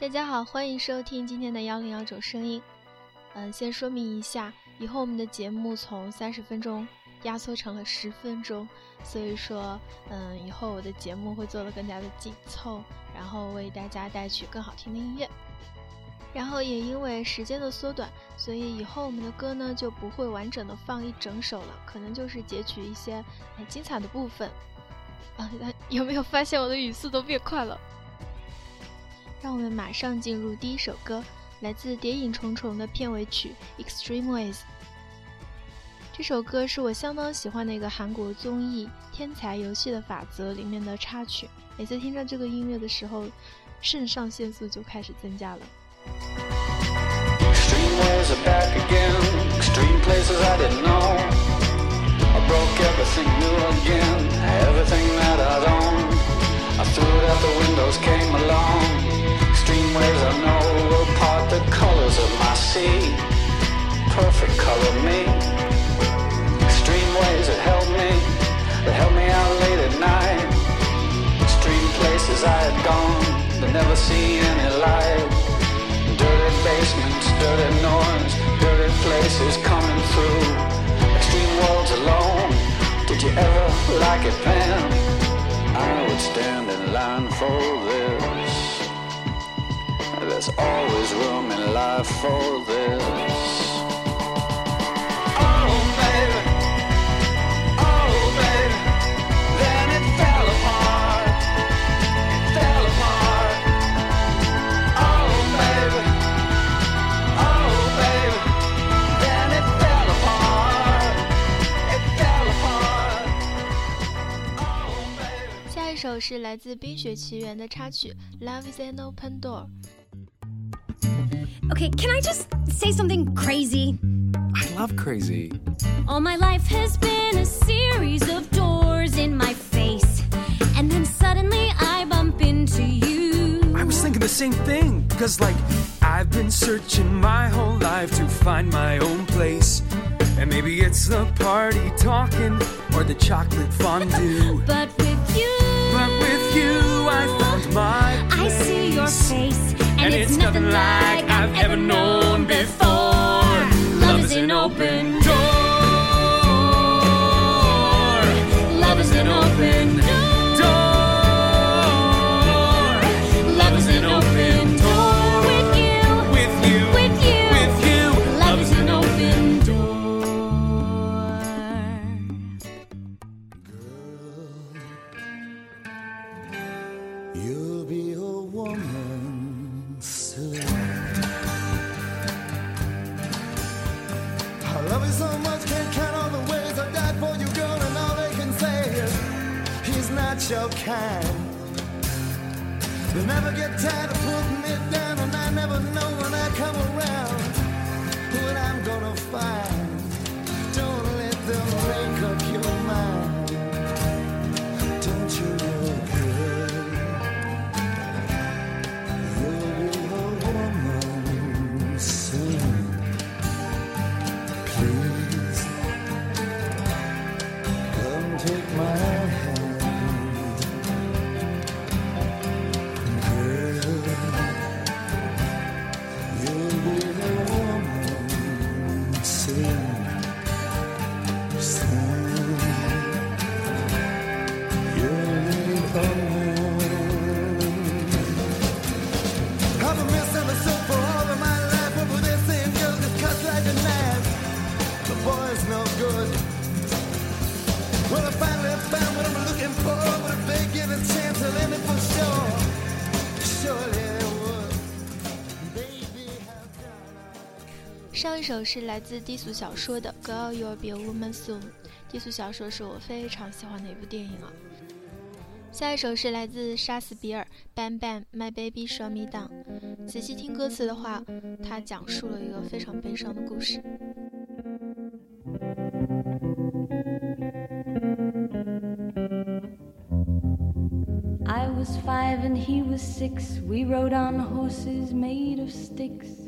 大家好，欢迎收听今天的幺零幺种声音。嗯，先说明一下，以后我们的节目从三十分钟压缩成了十分钟，所以说，嗯，以后我的节目会做得更加的紧凑，然后为大家带去更好听的音乐。然后也因为时间的缩短，所以以后我们的歌呢就不会完整的放一整首了，可能就是截取一些很精彩的部分。啊，有没有发现我的语速都变快了？让我们马上进入第一首歌，来自《谍影重重》的片尾曲《Extreme Ways》。这首歌是我相当喜欢的一个韩国综艺《天才游戏的法则》里面的插曲。每次听到这个音乐的时候，肾上腺素就开始增加了。Perfect color me. Extreme ways that help me, that help me out late at night. Extreme places I had gone, but never seen any light. Dirty basements, dirty norms, dirty places coming through. Extreme worlds alone. Did you ever like it, Pam? I would stand in line for this. There's always room in life for this. 首是来自《冰雪奇缘》的插曲《Love Is an Open Door》。 Okay, can I just say something crazy? I love crazy. All my life has been a series of doors in my face. And then suddenly I bump into you. I was thinking the same thing. Cause, like, I've been searching my whole life to find my own place. And maybe it's the party talking or the chocolate fondue. But your kind. They never get tired of putting me down, and I never know 上一首是来自低俗小说的《Girl You'll Be a Woman Soon》，低俗小说是我非常喜欢的一部电影啊。下一首是来自杀死比尔《Bang Bang My Baby Shut Me Down》。仔细听歌词的话，它讲述了一个非常悲伤的故事。I was five and he was six. We rode on horses made of sticks.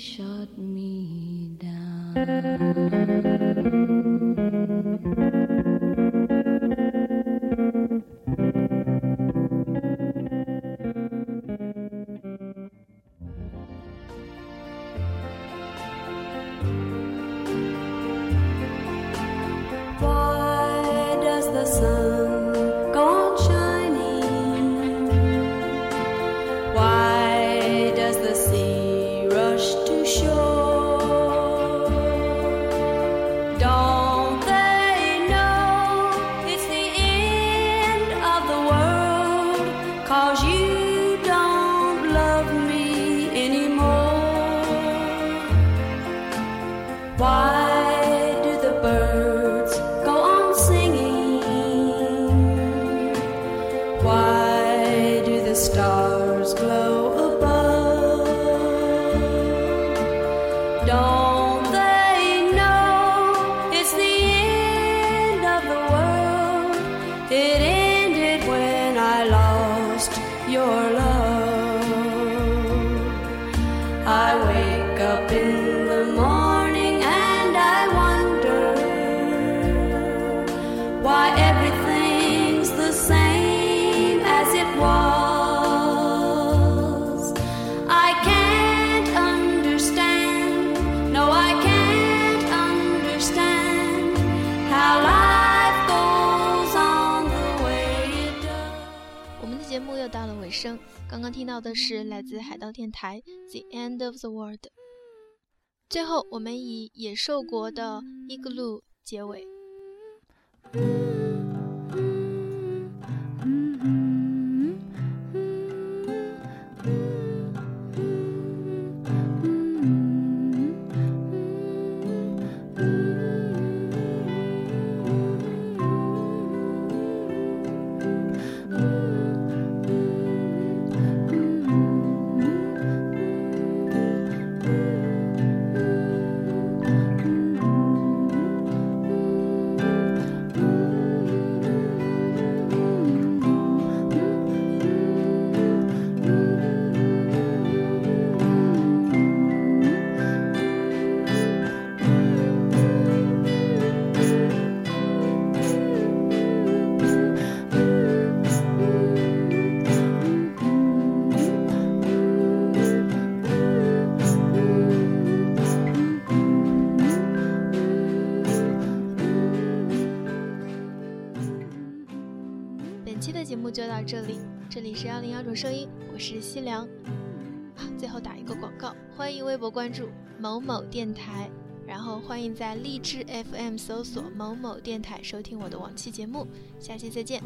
shot me down. Why 到了尾声，刚刚听到的是来自海盗电台《The End of the World》。最后，我们以野兽国的《Igloo》结尾。西凉。最后打一个广告，欢迎微博关注某某电台，然后欢迎在荔枝 FM 搜索某某电台收听我的往期节目，下期再见。